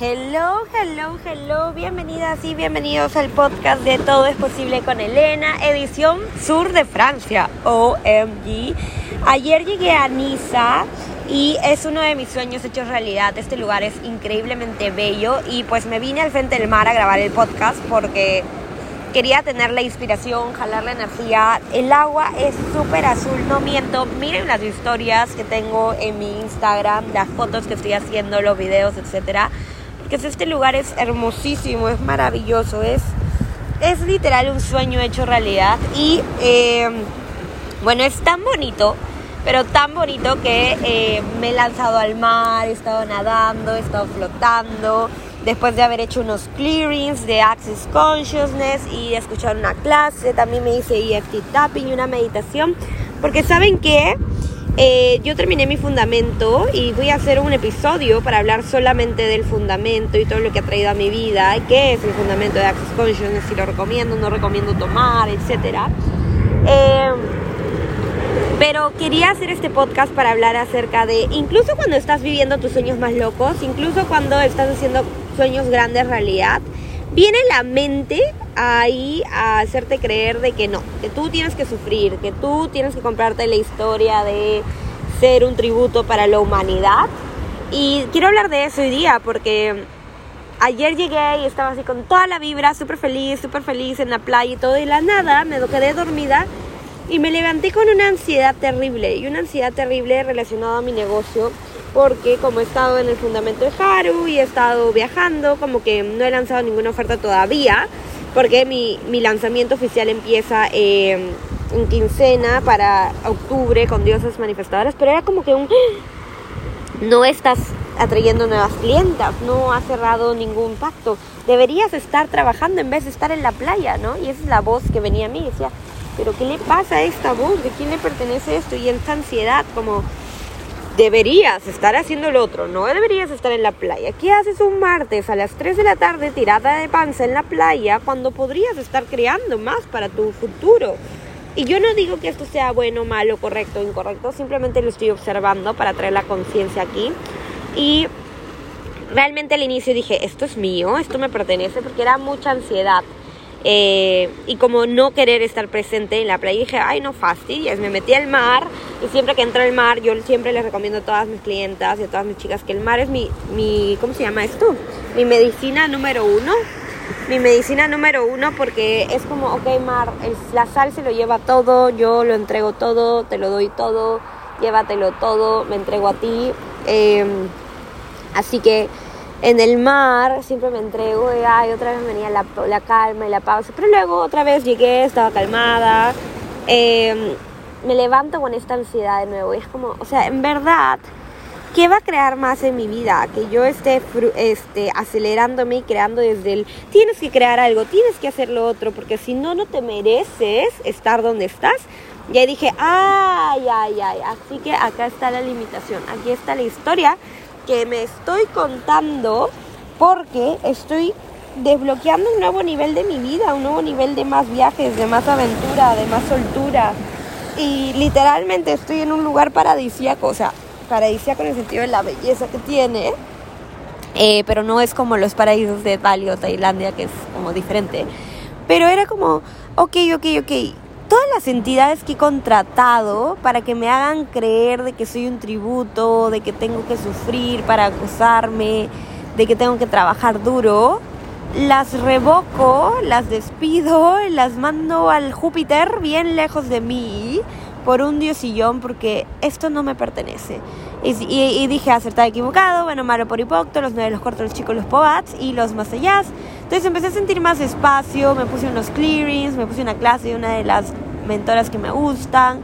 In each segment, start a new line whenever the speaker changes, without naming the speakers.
Hello, hello, hello, bienvenidas y bienvenidos al podcast de Todo es Posible con Elena, edición sur de Francia, OMG. Ayer llegué a Niza y es uno de mis sueños hechos realidad. Este lugar es increíblemente bello y pues me vine al frente del mar a grabar el podcast porque quería tener la inspiración, jalar la energía. El agua es súper azul, no miento. Miren las historias que tengo en mi Instagram, las fotos que estoy haciendo, los videos, etcétera que este lugar es hermosísimo, es maravilloso, es, es literal un sueño hecho realidad y eh, bueno, es tan bonito, pero tan bonito que eh, me he lanzado al mar, he estado nadando, he estado flotando, después de haber hecho unos clearings de Access Consciousness y de escuchar una clase, también me hice EFT Tapping y una meditación, porque saben que eh, yo terminé mi fundamento y voy a hacer un episodio para hablar solamente del fundamento y todo lo que ha traído a mi vida, qué es el fundamento de Access Consciousness, si lo recomiendo, no recomiendo tomar, etc. Eh, pero quería hacer este podcast para hablar acerca de, incluso cuando estás viviendo tus sueños más locos, incluso cuando estás haciendo sueños grandes realidad, viene la mente ahí a hacerte creer de que no, que tú tienes que sufrir, que tú tienes que comprarte la historia de ser un tributo para la humanidad. Y quiero hablar de eso hoy día porque ayer llegué y estaba así con toda la vibra, súper feliz, súper feliz en la playa y todo, y la nada me quedé dormida y me levanté con una ansiedad terrible, y una ansiedad terrible relacionada a mi negocio porque como he estado en el fundamento de Haru y he estado viajando, como que no he lanzado ninguna oferta todavía, porque mi, mi lanzamiento oficial empieza en quincena para octubre con diosas manifestadoras, pero era como que un... No estás atrayendo nuevas clientas, no has cerrado ningún pacto, deberías estar trabajando en vez de estar en la playa, ¿no? Y esa es la voz que venía a mí, decía, pero ¿qué le pasa a esta voz? ¿De quién le pertenece esto? Y esta ansiedad, como deberías estar haciendo el otro, no deberías estar en la playa. ¿Qué haces un martes a las 3 de la tarde tirada de panza en la playa cuando podrías estar creando más para tu futuro? Y yo no digo que esto sea bueno, malo, correcto, incorrecto, simplemente lo estoy observando para traer la conciencia aquí. Y realmente al inicio dije, esto es mío, esto me pertenece, porque era mucha ansiedad. Eh, y como no querer estar presente en la playa, dije, ay, no fastidies, me metí al mar y siempre que entro al mar, yo siempre les recomiendo a todas mis clientas y a todas mis chicas que el mar es mi, mi ¿cómo se llama esto? Mi medicina número uno. Mi medicina número uno porque es como, ok, mar, la sal se lo lleva todo, yo lo entrego todo, te lo doy todo, llévatelo todo, me entrego a ti. Em, así que en el mar siempre me entrego y ay, otra vez venía la, la, calma y la pausa, pero luego otra vez llegué, estaba calmada, em, me levanto con esta ansiedad de nuevo y es como, o sea, en verdad, ¿qué va a crear más en mi vida? Que yo esté este, acelerándome y creando desde el, tienes que crear algo, tienes que hacer lo otro, porque si no, no te mereces estar donde estás. Y ahí dije, ay, ay, ay, así que acá está la limitación, aquí está la historia que me estoy contando porque estoy desbloqueando un nuevo nivel de mi vida, un nuevo nivel de más viajes, de más aventura, de más soltura. Y literalmente estoy en un lugar paradisíaco, o sea, paradisíaco en el sentido de la belleza que tiene, eh, pero no es como los paraísos de Bali o Tailandia, que es como diferente. Pero era como, ok, ok, ok, todas las entidades que he contratado para que me hagan creer de que soy un tributo, de que tengo que sufrir para acusarme, de que tengo que trabajar duro, las revoco, las despido, las mando al Júpiter bien lejos de mí por un diosillón porque esto no me pertenece. Y, dije acertado, equivocado, bueno, malo por hipocto, los nueve, los cortos, los chicos, los pobats y los más allá. Entonces empecé a sentir más espacio, me puse unos clearings, me puse una clase de una de las mentoras que me gustan.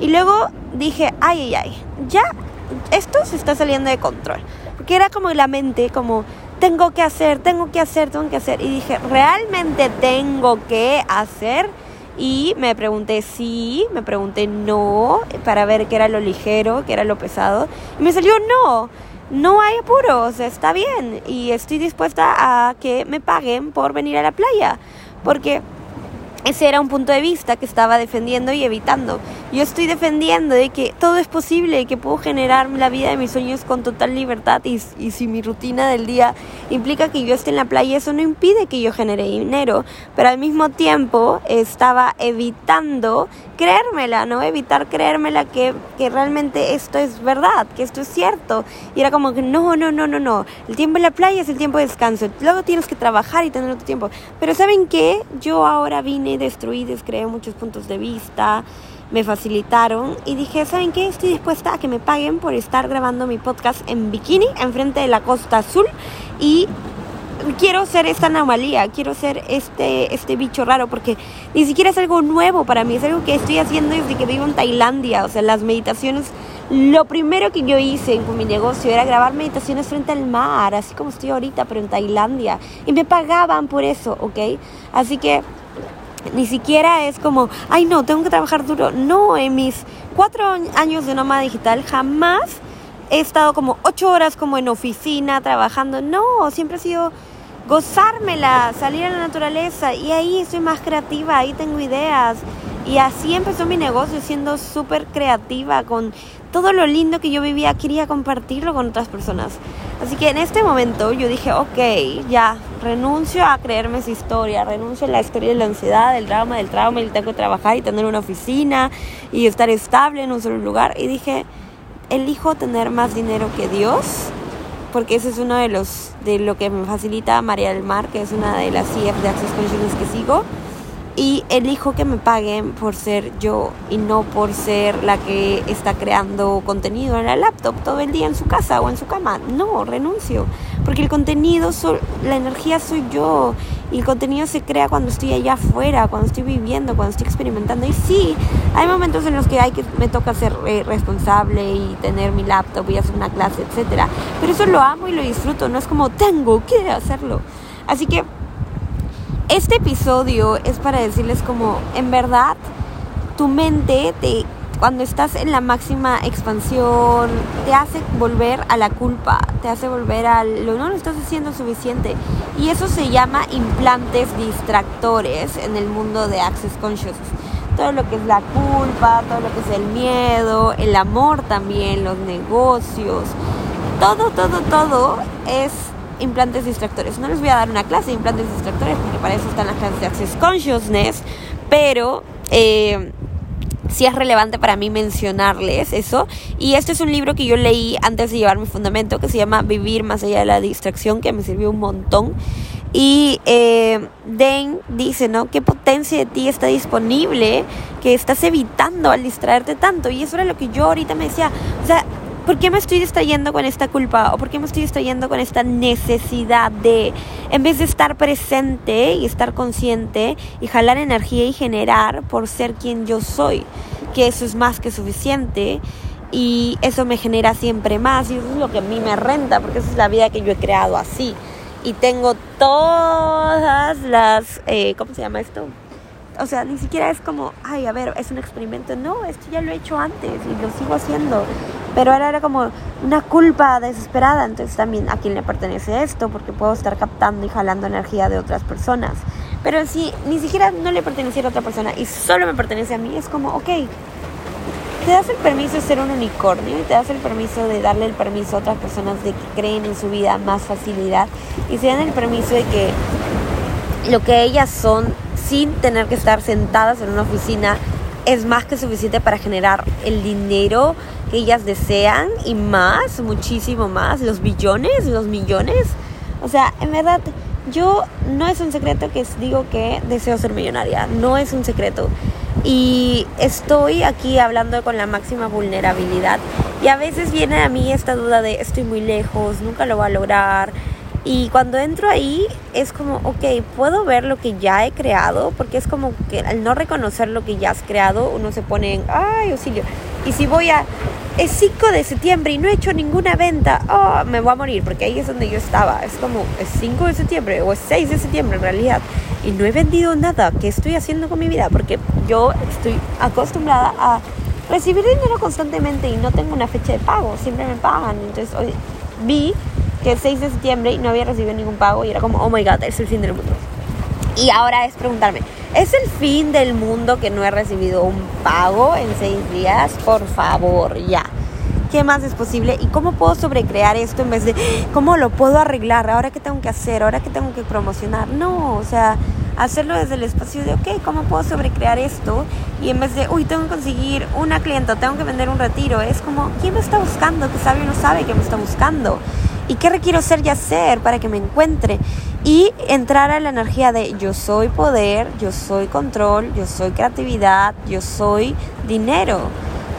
Y luego dije, ay, ay, ay, ya esto se está saliendo de control. Porque era como la mente, como, tengo que hacer, tengo que hacer, tengo que hacer. Y dije, ¿realmente tengo que hacer? Y me pregunté sí, me pregunté no, para ver qué era lo ligero, qué era lo pesado. Y me salió no, no hay apuros, está bien. Y estoy dispuesta a que me paguen por venir a la playa. Porque ese era un punto de vista que estaba defendiendo y evitando. yo estoy defendiendo de que todo es posible, que puedo generar la vida de mis sueños con total libertad y, y si mi rutina del día implica que yo esté en la playa, eso no impide que yo genere dinero, pero al mismo tiempo estaba evitando creérmela, ¿no? Evitar creérmela que, que realmente esto es verdad, que esto es cierto. Y era como que no, no, no, no, no. El tiempo en la playa es el tiempo de descanso. Luego tienes que trabajar y tener otro tiempo. Pero ¿saben qué? Yo ahora vine, destruí, descreé muchos puntos de vista me facilitaron y dije, ¿saben qué? Estoy dispuesta a que me paguen por estar grabando mi podcast en bikini, enfrente de la costa azul y quiero ser esta anomalía, quiero ser este, este bicho raro, porque ni siquiera es algo nuevo para mí, es algo que estoy haciendo desde que vivo en Tailandia, o sea, las meditaciones, lo primero que yo hice con mi negocio era grabar meditaciones frente al mar, así como estoy ahorita, pero en Tailandia, y me pagaban por eso, ¿ok? Así que ni siquiera es como, ay no, tengo que trabajar duro, no, en mis cuatro años de nómada digital jamás he estado como ocho horas como en oficina trabajando. No, siempre ha sido gozármela, salir a la naturaleza y ahí soy más creativa, ahí tengo ideas. Y así empezó mi negocio, siendo súper creativa, con todo lo lindo que yo vivía, quería compartirlo con otras personas. Así que en este momento yo dije, ok, ya, renuncio a creerme esa historia, renuncio a la historia de la ansiedad, del drama, del trauma, y tengo que trabajar y tener una oficina y estar estable en un solo lugar. Y dije, elijo tener más dinero que Dios, porque ese es uno de los de lo que me facilita María del Mar, que es una de las CF de Access Consciousness que sigo y elijo que me paguen por ser yo y no por ser la que está creando contenido en la laptop todo el día en su casa o en su cama. No, renuncio. Porque el contenido, la energía soy yo. Y el contenido se crea cuando estoy allá afuera, cuando estoy viviendo, cuando estoy experimentando. Y sí, hay momentos en los que hay que me toca ser eh, responsable y tener mi laptop y hacer una clase, etcétera. Pero eso lo amo y lo disfruto. No es como tengo que hacerlo. Así que este episodio es para decirles como, en verdad, tu mente te, cuando estás en la máxima expansión te hace volver a la culpa, te hace volver al lo no lo estás haciendo suficiente y eso se llama implantes distractores en el mundo de Access Consciousness. Todo lo que es la culpa, todo lo que es el miedo, el amor también, los negocios, todo, todo, todo es implantes distractores. No les voy a dar una clase de implantes distractores porque para eso están las clases de Access Consciousness, pero eh, sí es relevante para mí mencionarles eso. Y este es un libro que yo leí antes de llevar mi fundamento que se llama Vivir más allá de la distracción, que me sirvió un montón. Y eh, Den dice, ¿no? ¿Qué potencia de ti está disponible que estás evitando al distraerte tanto? Y eso era lo que yo ahorita me decía. O sea, ¿Por qué me estoy distrayendo con esta culpa? ¿O por qué me estoy distrayendo con esta necesidad de, en vez de estar presente y estar consciente y jalar energía y generar por ser quien yo soy? Que eso es más que suficiente y eso me genera siempre más y eso es lo que a mí me renta porque esa es la vida que yo he creado así. Y tengo todas las, eh, ¿cómo se llama esto? o sea, ni siquiera es como, ay, a ver, es un experimento. No, esto ya lo he hecho antes y lo sigo haciendo. Pero ahora era como una culpa desesperada. Entonces también a quién le pertenece esto, porque puedo estar captando y jalando energía de otras personas. Pero si ni siquiera no le perteneciera a otra persona y solo me pertenece a mí, es como, ok, te das el permiso de ser un unicornio y te das el permiso de darle el permiso a otras personas de que creen en su vida más facilidad y se dan el permiso de que lo que ellas son sin tener que estar sentadas en una oficina es más que suficiente para generar el dinero que ellas desean y más, muchísimo más, los billones, los millones. O sea, en verdad, yo no es un secreto que digo que deseo ser millonaria, no es un secreto. Y estoy aquí hablando con la máxima vulnerabilidad. Y a veces viene a mí esta duda de estoy muy lejos, nunca lo voy a lograr, y cuando entro ahí es como, ok, puedo ver lo que ya he creado, porque es como que al no reconocer lo que ya has creado, uno se pone en, ay, auxilio. Y si voy a, es 5 de septiembre y no he hecho ninguna venta, oh, me voy a morir, porque ahí es donde yo estaba. Es como, es 5 de septiembre o es 6 de septiembre en realidad. Y no he vendido nada. ¿Qué estoy haciendo con mi vida? Porque yo estoy acostumbrada a recibir dinero constantemente y no tengo una fecha de pago. Siempre me pagan. Entonces hoy vi que el 6 de septiembre y no había recibido ningún pago y era como, oh my god, es el fin del mundo. Y ahora es preguntarme, ¿es el fin del mundo que no he recibido un pago en seis días? Por favor, ya. ¿Qué más es posible? ¿Y cómo puedo sobrecrear esto en vez de cómo lo puedo arreglar? ¿Ahora qué tengo que hacer? ¿Ahora qué tengo que promocionar? No, o sea, hacerlo desde el espacio de, ok, ¿cómo puedo sobrecrear esto? Y en vez de, uy, tengo que conseguir una clienta, tengo que vender un retiro, es como, ¿quién me está buscando? Que sabe o no sabe que me está buscando. ¿Y qué requiero ser y hacer para que me encuentre? Y entrar a la energía de yo soy poder, yo soy control, yo soy creatividad, yo soy dinero.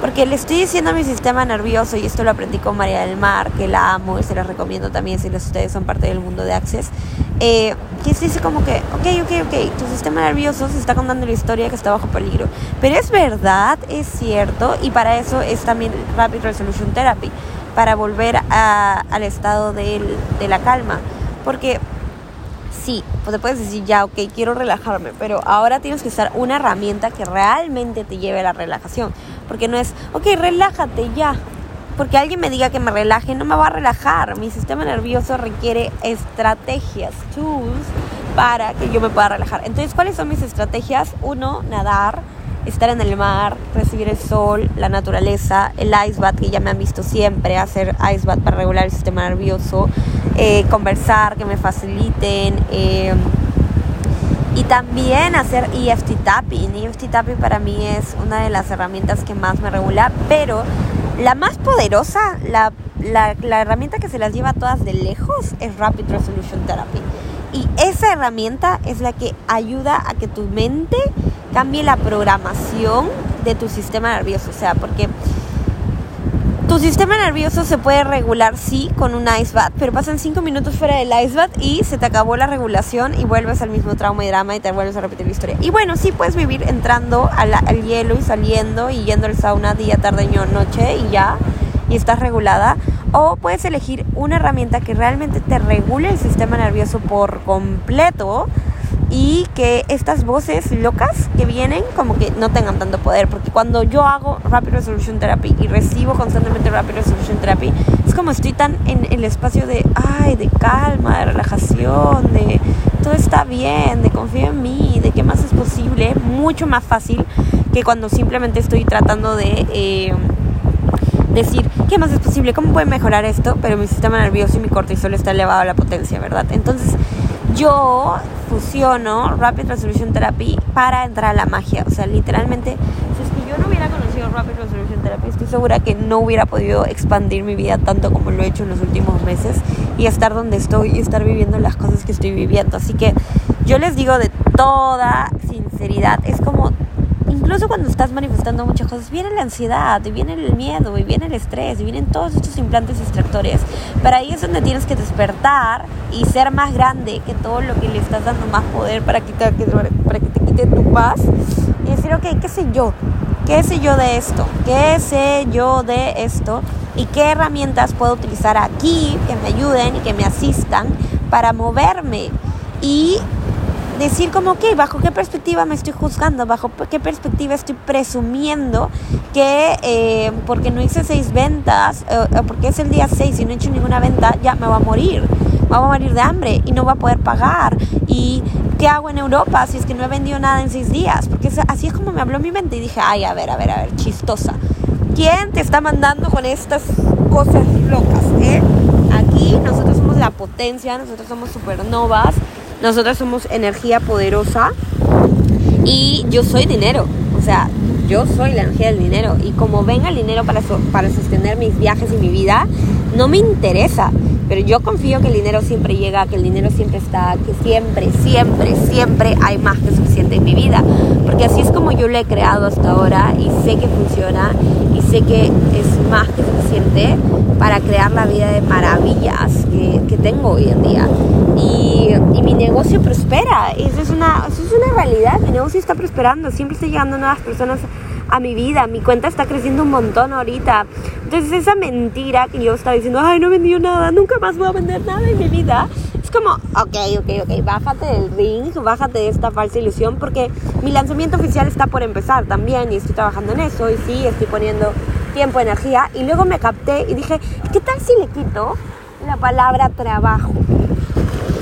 Porque le estoy diciendo a mi sistema nervioso, y esto lo aprendí con María del Mar, que la amo y se la recomiendo también si ustedes son parte del mundo de Access, eh, que se dice como que, ok, ok, ok, tu sistema nervioso se está contando la historia que está bajo peligro. Pero es verdad, es cierto, y para eso es también Rapid Resolution Therapy, para volver al estado de la calma. Porque sí, pues te puedes decir ya, ok, quiero relajarme, pero ahora tienes que usar una herramienta que realmente te lleve a la relajación. Porque no es, ok, relájate ya. Porque alguien me diga que me relaje, no me va a relajar. Mi sistema nervioso requiere estrategias, tools, para que yo me pueda relajar. Entonces, ¿cuáles son mis estrategias? Uno, nadar estar en el mar, recibir el sol, la naturaleza, el ice bath que ya me han visto siempre, hacer ice bath para regular el sistema nervioso, eh, conversar, que me faciliten. Eh, y también hacer EFT tapping. EFT tapping para mí es una de las herramientas que más me regula, pero la más poderosa, la, la, la herramienta que se las lleva todas de lejos es Rapid Resolution Therapy. Y esa herramienta es la que ayuda a que tu mente cambie la programación de tu sistema nervioso. O sea, porque tu sistema nervioso se puede regular, sí, con un ice bath, pero pasan cinco minutos fuera del ice bath y se te acabó la regulación y vuelves al mismo trauma y drama y te vuelves a repetir la historia. Y bueno, sí puedes vivir entrando al, al hielo y saliendo y yendo al sauna día, tarde, noche y ya, y estás regulada. O puedes elegir una herramienta que realmente te regule el sistema nervioso por completo y que estas voces locas que vienen como que no tengan tanto poder porque cuando yo hago Rapid Resolution Therapy y recibo constantemente Rapid Resolution Therapy es como estoy tan en el espacio de ay de calma de relajación de todo está bien de confío en mí de qué más es posible mucho más fácil que cuando simplemente estoy tratando de eh, decir qué más es posible cómo puede mejorar esto pero mi sistema nervioso y mi cortisol está elevado a la potencia verdad entonces yo fusiono Rapid Resolution Therapy para entrar a la magia. O sea, literalmente, si es que yo no hubiera conocido Rapid Resolution Therapy, estoy segura que no hubiera podido expandir mi vida tanto como lo he hecho en los últimos meses y estar donde estoy y estar viviendo las cosas que estoy viviendo. Así que yo les digo de toda sinceridad, es como incluso cuando estás manifestando muchas cosas, viene la ansiedad, y viene el miedo, y viene el estrés, y vienen todos estos implantes distractores. Pero ahí es donde tienes que despertar y ser más grande que todo lo que le estás dando más poder para que te, para que te quite tu paz. Y decir, ok, ¿qué sé yo? ¿Qué sé yo de esto? ¿Qué sé yo de esto? ¿Y qué herramientas puedo utilizar aquí que me ayuden y que me asistan para moverme? Y decir como, que ¿bajo qué perspectiva me estoy juzgando? ¿Bajo qué perspectiva estoy presumiendo que eh, porque no hice seis ventas, eh, porque es el día seis y no he hecho ninguna venta, ya me va a morir? Me va a morir de hambre y no va a poder pagar. ¿Y qué hago en Europa si es que no he vendido nada en seis días? Porque así es como me habló mi mente y dije, ay, a ver, a ver, a ver, chistosa. ¿Quién te está mandando con estas cosas locas? Eh? Aquí nosotros somos la potencia, nosotros somos supernovas nosotras somos energía poderosa y yo soy dinero. O sea, yo soy la energía del dinero. Y como venga el dinero para, para sostener mis viajes y mi vida, no me interesa. Pero yo confío que el dinero siempre llega, que el dinero siempre está, que siempre, siempre, siempre hay más que suficiente en mi vida. Porque así es como yo lo he creado hasta ahora y sé que funciona y sé que es más que suficiente para crear la vida de maravillas que, que tengo hoy en día. Y, y, mi negocio prospera. Eso es, una, eso es una realidad. Mi negocio está prosperando. Siempre estoy llegando nuevas personas a mi vida. Mi cuenta está creciendo un montón ahorita. Entonces esa mentira que yo estaba diciendo, ay, no he vendido nada, nunca más voy a vender nada en mi vida. Es como, ok, ok, ok, bájate del ring, bájate de esta falsa ilusión porque mi lanzamiento oficial está por empezar también y estoy trabajando en eso y sí, estoy poniendo tiempo, energía. Y luego me capté y dije, ¿qué tal si le quito la palabra trabajo?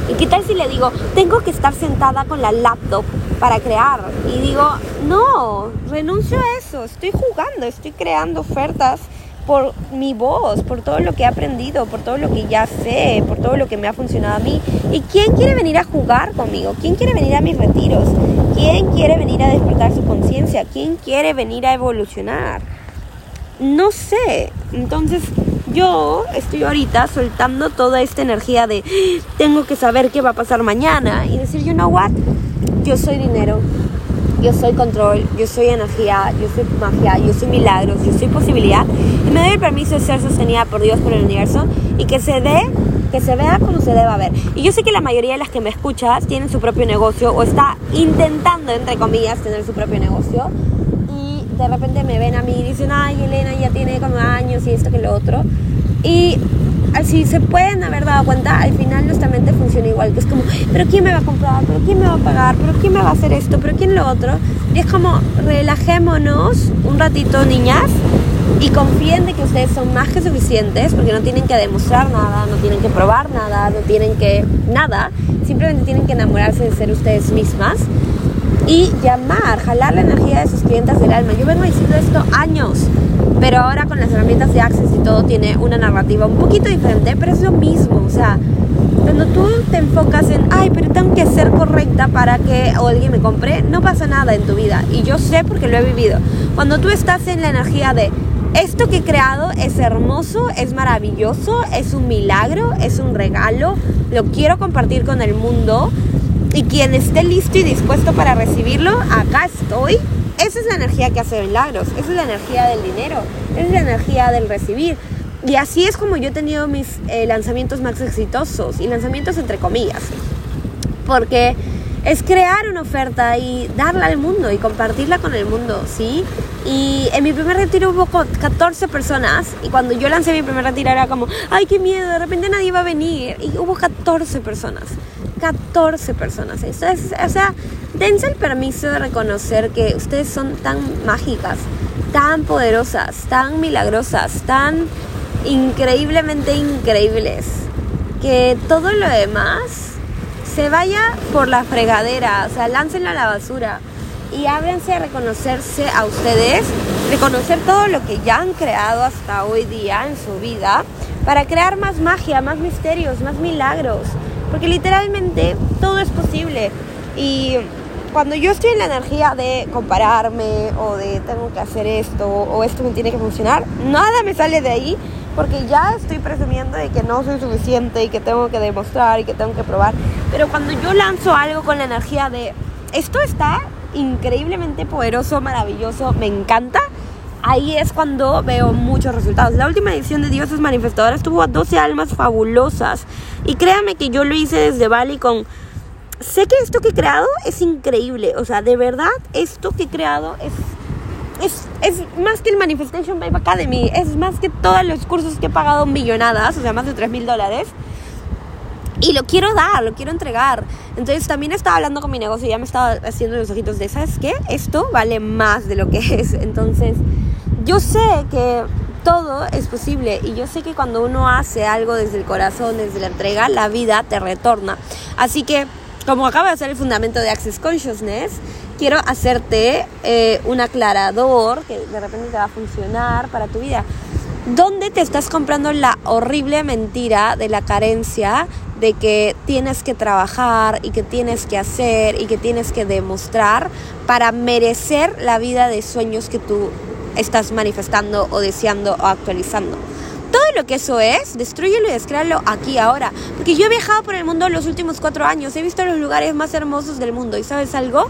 ¿Y qué tal si le digo, tengo que estar sentada con la laptop para crear? Y digo, no, renuncio a eso, estoy jugando, estoy creando ofertas por mi voz, por todo lo que he aprendido, por todo lo que ya sé, por todo lo que me ha funcionado a mí. ¿Y quién quiere venir a jugar conmigo? ¿Quién quiere venir a mis retiros? ¿Quién quiere venir a despertar su conciencia? ¿Quién quiere venir a evolucionar? No sé. Entonces yo estoy ahorita soltando toda esta energía de tengo que saber qué va a pasar mañana y decir, you know what, yo soy dinero yo soy control, yo soy energía, yo soy magia, yo soy milagros, yo soy posibilidad. Y me doy el permiso de ser sostenida por Dios, por el universo y que se dé, que se vea como se deba ver. Y yo sé que la mayoría de las que me escuchas tienen su propio negocio o está intentando, entre comillas, tener su propio negocio. De repente me ven a mí y dicen, ay, Elena ya tiene como años y esto que lo otro. Y si se pueden haber dado cuenta, al final nuestra mente funciona igual, que es como, pero ¿quién me va a comprar? ¿Pero quién me va a pagar? ¿Pero quién me va a hacer esto? ¿Pero quién lo otro? Y es como, relajémonos un ratito, niñas, y confíen de que ustedes son más que suficientes, porque no tienen que demostrar nada, no tienen que probar nada, no tienen que nada, simplemente tienen que enamorarse de ser ustedes mismas y llamar, jalar la energía de sus clientes del alma. Yo vengo diciendo esto años pero ahora con las herramientas de Access y todo tiene una narrativa un poquito diferente, pero es lo mismo. O sea, cuando tú te enfocas en, ay, pero tengo que ser correcta para que alguien me compre, no pasa nada en tu vida. Y yo sé porque lo he vivido. Cuando tú estás en la energía de, esto que he creado es hermoso, es maravilloso, es un milagro, es un regalo, lo quiero compartir con el mundo. Y quien esté listo y dispuesto para recibirlo, acá estoy esa es la energía que hace milagros, esa es la energía del dinero, esa es la energía del recibir. Y así es como yo he tenido mis eh, lanzamientos más exitosos, y lanzamientos entre comillas, porque es crear una oferta y darla al mundo y compartirla con el mundo, ¿sí? Y en mi primer retiro hubo 14 personas y cuando yo lancé mi primer retiro era como, ay, qué miedo, de repente nadie va a venir. Y hubo 14 personas. 14 personas. Eso es, o sea, dense el permiso de reconocer que ustedes son tan mágicas, tan poderosas, tan milagrosas, tan increíblemente increíbles, que todo lo demás se vaya por la fregadera, o sea, láncenlo a la basura y ábranse a reconocerse a ustedes, reconocer todo lo que ya han creado hasta hoy día en su vida para crear más magia, más misterios, más milagros, porque literalmente todo es posible y cuando yo estoy en la energía de compararme o de tengo que hacer esto o esto me tiene que funcionar, nada me sale de ahí porque ya estoy presumiendo de que no soy suficiente y que tengo que demostrar y que tengo que probar. Pero cuando yo lanzo algo con la energía de esto está increíblemente poderoso, maravilloso, me encanta, ahí es cuando veo muchos resultados. La última edición de Dioses Manifestadores tuvo a 12 almas fabulosas y créame que yo lo hice desde Bali con sé que esto que he creado es increíble. O sea, de verdad, esto que he creado es, es, es más que el Manifestation Vibe Academy. Es más que todos los cursos que he pagado millonadas, o sea, más de 3 mil dólares. Y lo quiero dar, lo quiero entregar. Entonces también estaba hablando con mi negocio y ya me estaba haciendo los ojitos de, ¿sabes qué? Esto vale más de lo que es. Entonces, yo sé que todo es posible y yo sé que cuando uno hace algo desde el corazón, desde la entrega, la vida te retorna. Así que como acaba de ser el fundamento de Access Consciousness, quiero hacerte eh, un aclarador que de repente te va a funcionar para tu vida. ¿Dónde te estás comprando la horrible mentira de la carencia de que tienes que trabajar y que tienes que hacer y que tienes que demostrar para merecer la vida de sueños que tú estás manifestando o deseando o actualizando? todo lo que eso es, destruyelo y descréalo aquí ahora. Porque yo he viajado por el mundo los últimos cuatro años, he visto los lugares más hermosos del mundo. ¿Y sabes algo?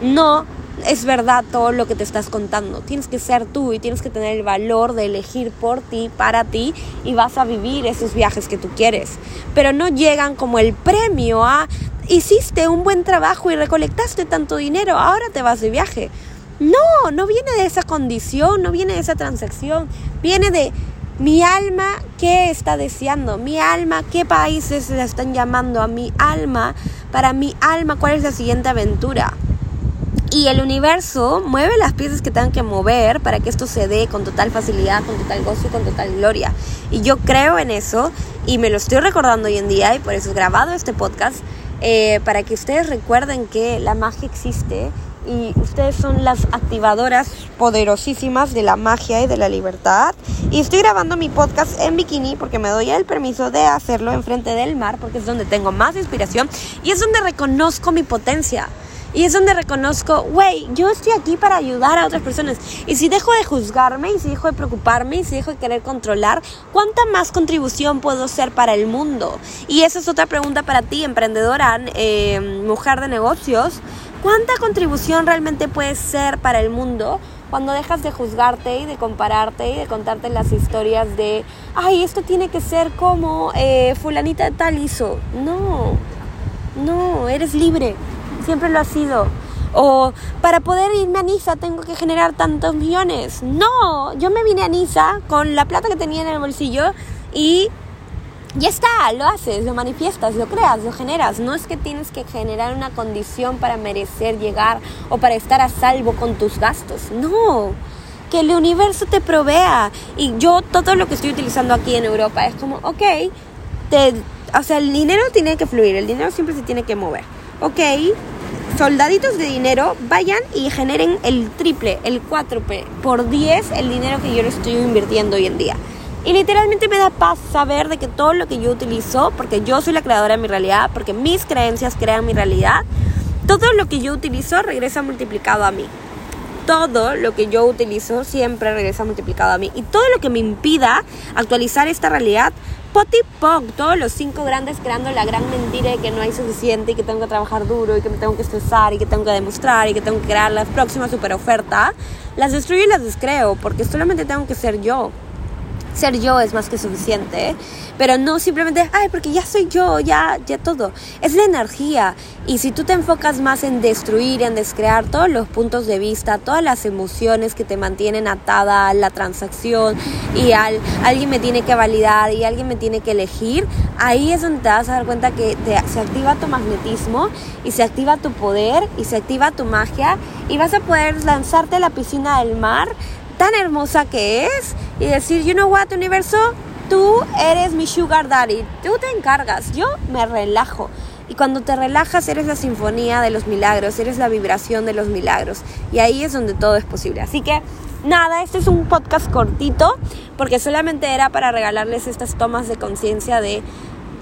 No es verdad todo lo que te estás contando. Tienes que ser tú y tienes que tener el valor de elegir por ti, para ti, y vas a vivir esos viajes que tú quieres. Pero no llegan como el premio a hiciste un buen trabajo y recolectaste tanto dinero, ahora te vas de viaje. No, no viene de esa condición, no viene de esa transacción, viene de mi alma, ¿qué está deseando? Mi alma, ¿qué países la están llamando a mi alma? Para mi alma, ¿cuál es la siguiente aventura? Y el universo mueve las piezas que tengan que mover para que esto se dé con total facilidad, con total gozo y con total gloria. Y yo creo en eso y me lo estoy recordando hoy en día y por eso he grabado este podcast eh, para que ustedes recuerden que la magia existe y ustedes son las activadoras poderosísimas de la magia y de la libertad. Y estoy grabando mi podcast en bikini porque me doy el permiso de hacerlo enfrente del mar porque es donde tengo más inspiración y es donde reconozco mi potencia. Y es donde reconozco, güey, yo estoy aquí para ayudar a otras personas. Y si dejo de juzgarme, y si dejo de preocuparme, y si dejo de querer controlar, ¿cuánta más contribución puedo ser para el mundo? Y esa es otra pregunta para ti, emprendedora, eh, mujer de negocios. ¿Cuánta contribución realmente puedes ser para el mundo cuando dejas de juzgarte y de compararte y de contarte las historias de, ay, esto tiene que ser como eh, fulanita tal hizo? No, no, eres libre, siempre lo has sido. O para poder irme a Niza tengo que generar tantos millones. No, yo me vine a Niza con la plata que tenía en el bolsillo y ya está, lo haces, lo manifiestas, lo creas, lo generas. No es que tienes que generar una condición para merecer llegar o para estar a salvo con tus gastos. No, que el universo te provea. Y yo todo lo que estoy utilizando aquí en Europa es como, ok, te, o sea, el dinero tiene que fluir, el dinero siempre se tiene que mover. Ok, soldaditos de dinero vayan y generen el triple, el 4 por 10 el dinero que yo le estoy invirtiendo hoy en día. Y literalmente me da paz saber de que todo lo que yo utilizo, porque yo soy la creadora de mi realidad, porque mis creencias crean mi realidad, todo lo que yo utilizo regresa multiplicado a mí. Todo lo que yo utilizo siempre regresa multiplicado a mí. Y todo lo que me impida actualizar esta realidad, pot y todos los cinco grandes creando la gran mentira de que no hay suficiente y que tengo que trabajar duro y que me tengo que estresar y que tengo que demostrar y que tengo que crear la próxima super oferta, las destruyo y las descreo porque solamente tengo que ser yo ser yo es más que suficiente, pero no simplemente, ay, porque ya soy yo, ya, ya todo. Es la energía. Y si tú te enfocas más en destruir, en descrear todos los puntos de vista, todas las emociones que te mantienen atada a la transacción y al alguien me tiene que validar y alguien me tiene que elegir, ahí es donde te vas a dar cuenta que se activa tu magnetismo y se activa tu poder y se activa tu magia y vas a poder lanzarte a la piscina del mar tan hermosa que es y decir, you know what, universo, tú eres mi sugar daddy, tú te encargas, yo me relajo. Y cuando te relajas eres la sinfonía de los milagros, eres la vibración de los milagros. Y ahí es donde todo es posible. Así que nada, este es un podcast cortito porque solamente era para regalarles estas tomas de conciencia de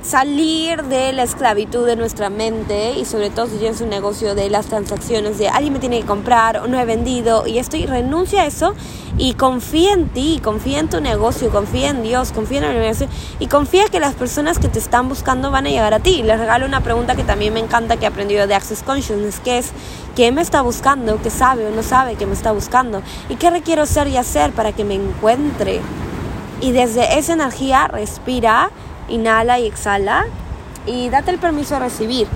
salir de la esclavitud de nuestra mente y sobre todo si tienes un negocio de las transacciones de alguien me tiene que comprar o no he vendido y esto y renuncia a eso y confía en ti, confía en tu negocio, confía en Dios, confía en el universo y confía que las personas que te están buscando van a llegar a ti. Les regalo una pregunta que también me encanta que he aprendido de Access Consciousness, que es ¿quién me está buscando? ¿Qué sabe o no sabe que me está buscando? ¿Y qué requiero ser y hacer para que me encuentre? Y desde esa energía respira inhala y exhala y date el permiso de recibir.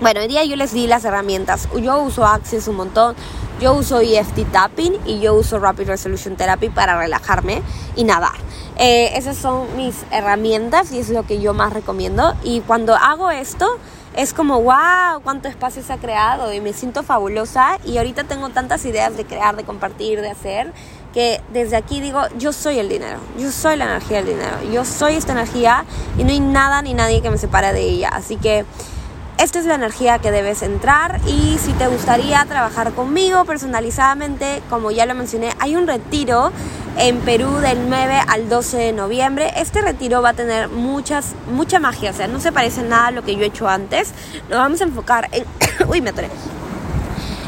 Bueno, hoy día yo les di las herramientas. Yo uso Access un montón, yo uso EFT Tapping y yo uso Rapid Resolution Therapy para relajarme y nadar. Eh, esas son mis herramientas y es lo que yo más recomiendo. Y cuando hago esto, es como, wow, cuánto espacio se ha creado y me siento fabulosa. Y ahorita tengo tantas ideas de crear, de compartir, de hacer, que desde aquí digo, yo soy el dinero, yo soy la energía del dinero, yo soy esta energía y no hay nada ni nadie que me separe de ella. Así que esta es la energía que debes entrar y si te gustaría trabajar conmigo personalizadamente, como ya lo mencioné, hay un retiro en Perú del 9 al 12 de noviembre. Este retiro va a tener muchas, mucha magia, o sea, no se parece nada a lo que yo he hecho antes. Lo vamos a enfocar en... Uy, me atoré.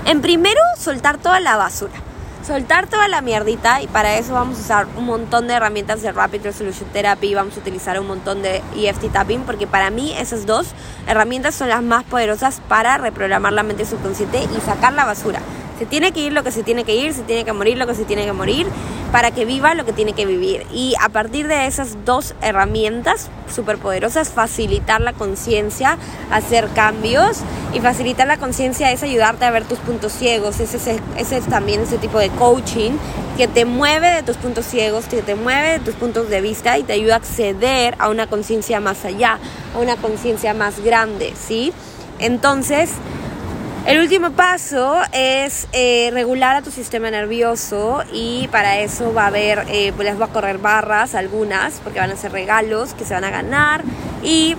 En primero, soltar toda la basura soltar toda la mierdita y para eso vamos a usar un montón de herramientas de Rapid Resolution Therapy, vamos a utilizar un montón de EFT Tapping porque para mí esas dos herramientas son las más poderosas para reprogramar la mente subconsciente y sacar la basura. Se tiene que ir lo que se tiene que ir, se tiene que morir lo que se tiene que morir para que viva lo que tiene que vivir. Y a partir de esas dos herramientas superpoderosas, facilitar la conciencia, hacer cambios y facilitar la conciencia es ayudarte a ver tus puntos ciegos. Ese, ese es también ese tipo de coaching que te mueve de tus puntos ciegos, que te mueve de tus puntos de vista y te ayuda a acceder a una conciencia más allá, a una conciencia más grande, ¿sí? Entonces, El último paso es eh, regular a tu sistema nervioso y para eso va a haber, eh, pues les voy a correr barras, algunas, porque van a ser regalos que se van a ganar. Y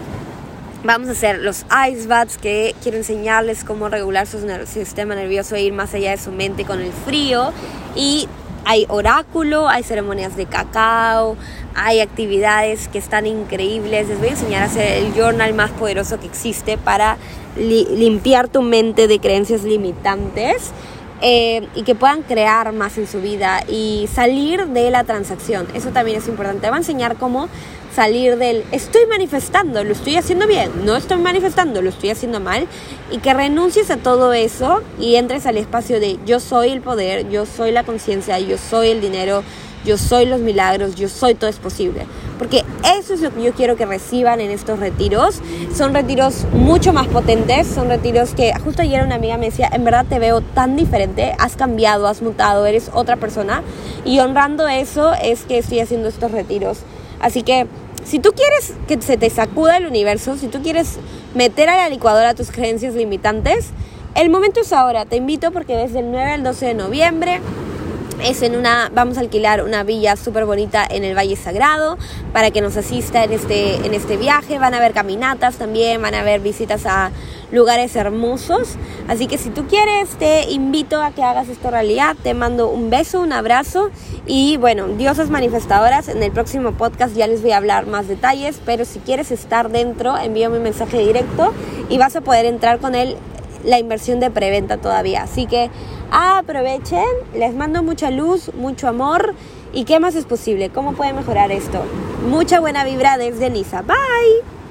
vamos a hacer los ice baths que quiero enseñarles cómo regular su sistema nervioso e ir más allá de su mente con el frío. Y hay oráculo, hay ceremonias de cacao, hay actividades que están increíbles. Les voy a enseñar a hacer el journal más poderoso que existe para limpiar tu mente de creencias limitantes. Eh, y que puedan crear más en su vida y salir de la transacción. Eso también es importante. Te va a enseñar cómo salir del estoy manifestando, lo estoy haciendo bien, no estoy manifestando, lo estoy haciendo mal, y que renuncies a todo eso y entres al espacio de yo soy el poder, yo soy la conciencia, yo soy el dinero, yo soy los milagros, yo soy todo es posible. Porque eso es lo que yo quiero que reciban en estos retiros. Son retiros mucho más potentes, son retiros que justo ayer una amiga me decía, en verdad te veo tan diferente, has cambiado, has mutado, eres otra persona. Y honrando eso es que estoy haciendo estos retiros. Así que si tú quieres que se te sacuda el universo, si tú quieres meter a la licuadora tus creencias limitantes, el momento es ahora. Te invito porque desde el 9 al 12 de noviembre es en una, vamos a alquilar una villa súper bonita en el Valle Sagrado para que nos asista en este, en este viaje. Van a haber caminatas también, van a haber visitas a lugares hermosos. Así que si tú quieres, te invito a que hagas esto realidad. Te mando un beso, un abrazo y bueno, diosas manifestadoras. En el próximo podcast ya les voy a hablar más detalles, pero si quieres estar dentro, envíame un mensaje directo y vas a poder entrar con él la inversión de preventa todavía. Así que aprovechen, les mando mucha luz, mucho amor. ¿Y qué más es posible? ¿Cómo puede mejorar esto? Mucha buena vibra desde Nisa. Bye.